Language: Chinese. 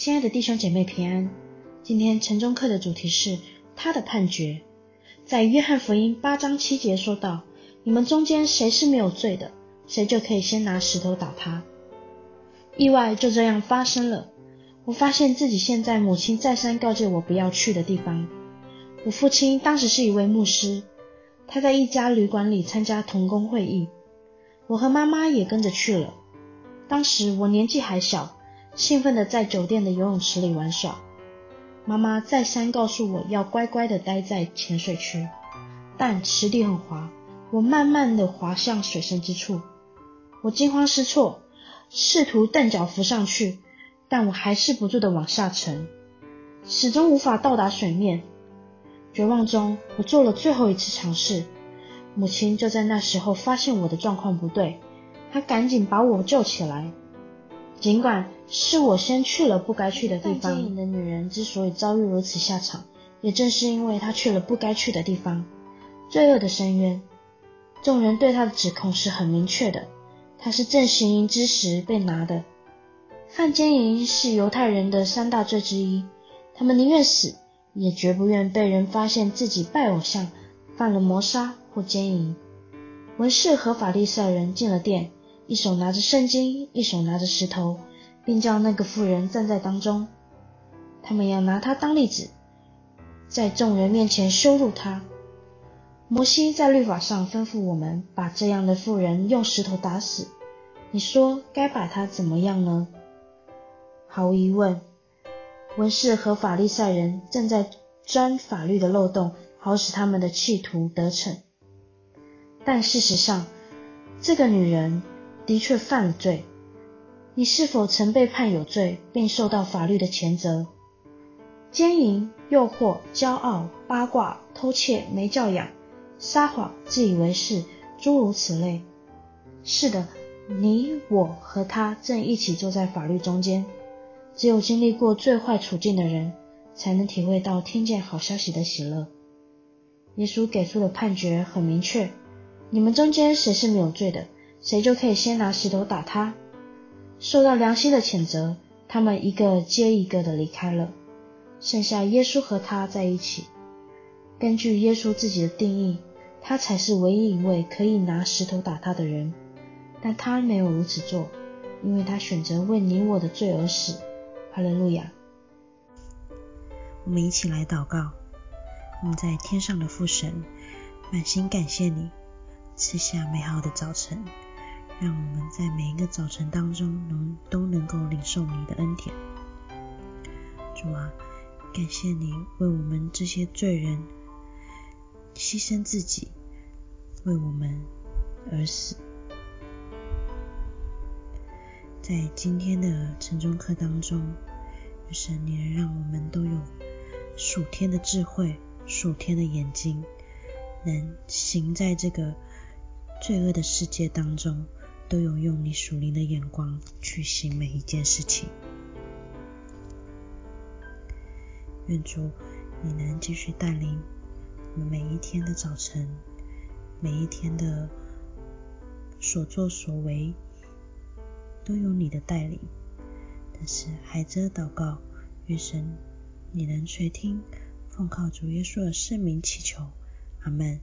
亲爱的弟兄姐妹平安，今天晨钟课的主题是他的判决。在约翰福音八章七节说道：“你们中间谁是没有罪的，谁就可以先拿石头打他。”意外就这样发生了。我发现自己现在母亲再三告诫我不要去的地方。我父亲当时是一位牧师，他在一家旅馆里参加同工会议，我和妈妈也跟着去了。当时我年纪还小。兴奋地在酒店的游泳池里玩耍，妈妈再三告诉我要乖乖地待在浅水区，但池底很滑，我慢慢地滑向水深之处。我惊慌失措，试图蹬脚浮上去，但我还是不住地往下沉，始终无法到达水面。绝望中，我做了最后一次尝试。母亲就在那时候发现我的状况不对，她赶紧把我救起来。尽管是我先去了不该去的地方，奸淫的女人之所以遭遇如此下场，也正是因为她去了不该去的地方，罪恶的深渊。众人对她的指控是很明确的，她是正行淫之时被拿的。犯奸淫是犹太人的三大罪之一，他们宁愿死，也绝不愿被人发现自己拜偶像、犯了谋杀或奸淫。文士和法利赛人进了殿。一手拿着圣经，一手拿着石头，并叫那个妇人站在当中。他们要拿她当例子，在众人面前羞辱她。摩西在律法上吩咐我们把这样的妇人用石头打死。你说该把她怎么样呢？毫无疑问，文士和法利赛人正在钻法律的漏洞，好使他们的企图得逞。但事实上，这个女人。的确犯了罪，你是否曾被判有罪，并受到法律的谴责？奸淫、诱惑、骄傲、八卦、偷窃、没教养、撒谎、自以为是，诸如此类。是的，你我和他正一起坐在法律中间。只有经历过最坏处境的人，才能体会到听见好消息的喜乐。耶稣给出的判决很明确：你们中间谁是没有罪的？谁就可以先拿石头打他。受到良心的谴责，他们一个接一个的离开了，剩下耶稣和他在一起。根据耶稣自己的定义，他才是唯一一位可以拿石头打他的人。但他没有如此做，因为他选择为你我的罪而死。哈利路亚！我们一起来祷告。我们在天上的父神，满心感谢你赐下美好的早晨。让我们在每一个早晨当中能都能够领受你的恩典。主啊，感谢你为我们这些罪人牺牲自己，为我们而死。在今天的晨钟课当中，神，你能让我们都有属天的智慧、属天的眼睛，能行在这个罪恶的世界当中。都有用你属灵的眼光去行每一件事情。愿主，你能继续带领我们每一天的早晨，每一天的所作所为，都有你的带领。但是孩子的祷告，愿神你能垂听，奉靠主耶稣的圣名祈求，阿门。